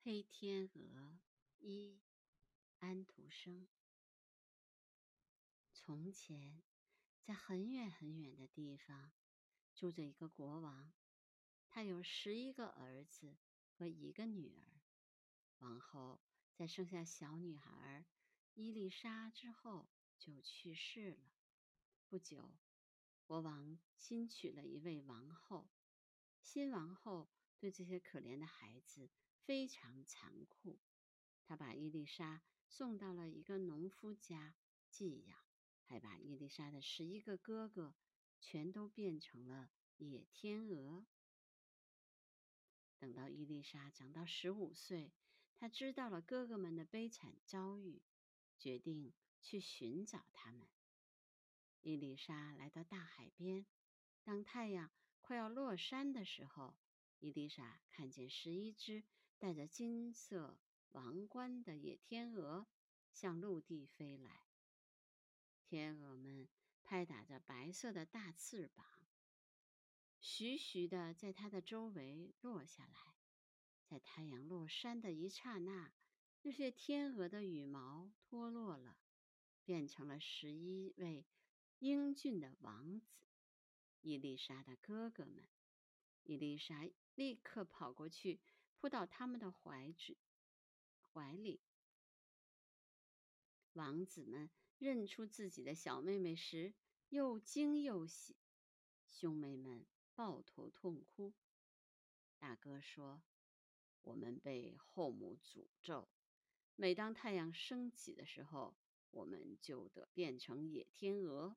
黑天鹅一，安徒生。从前，在很远很远的地方，住着一个国王，他有十一个儿子和一个女儿。王后在生下小女孩伊丽莎之后就去世了。不久，国王新娶了一位王后。新王后对这些可怜的孩子。非常残酷，他把伊丽莎送到了一个农夫家寄养，还把伊丽莎的十一个哥哥全都变成了野天鹅。等到伊丽莎长到十五岁，她知道了哥哥们的悲惨遭遇，决定去寻找他们。伊丽莎来到大海边，当太阳快要落山的时候，伊丽莎看见十一只。带着金色王冠的野天鹅向陆地飞来，天鹅们拍打着白色的大翅膀，徐徐地在它的周围落下来。在太阳落山的一刹那，那些天鹅的羽毛脱落了，变成了十一位英俊的王子——伊丽莎的哥哥们。伊丽莎立刻跑过去。扑到他们的怀子怀里，王子们认出自己的小妹妹时，又惊又喜，兄妹们抱头痛哭。大哥说：“我们被后母诅咒，每当太阳升起的时候，我们就得变成野天鹅；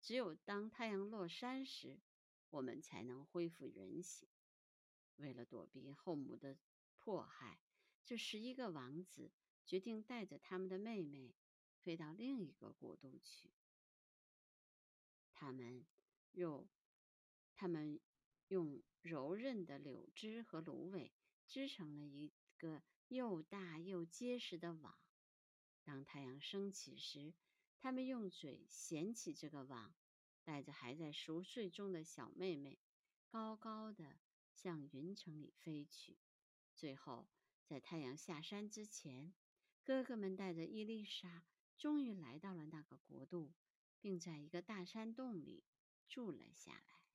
只有当太阳落山时，我们才能恢复人形。”为了躲避后母的迫害，这十一个王子决定带着他们的妹妹飞到另一个国度去。他们用他们用柔韧的柳枝和芦苇织成了一个又大又结实的网。当太阳升起时，他们用嘴衔起这个网，带着还在熟睡中的小妹妹，高高的。向云层里飞去，最后在太阳下山之前，哥哥们带着伊丽莎终于来到了那个国度，并在一个大山洞里住了下来。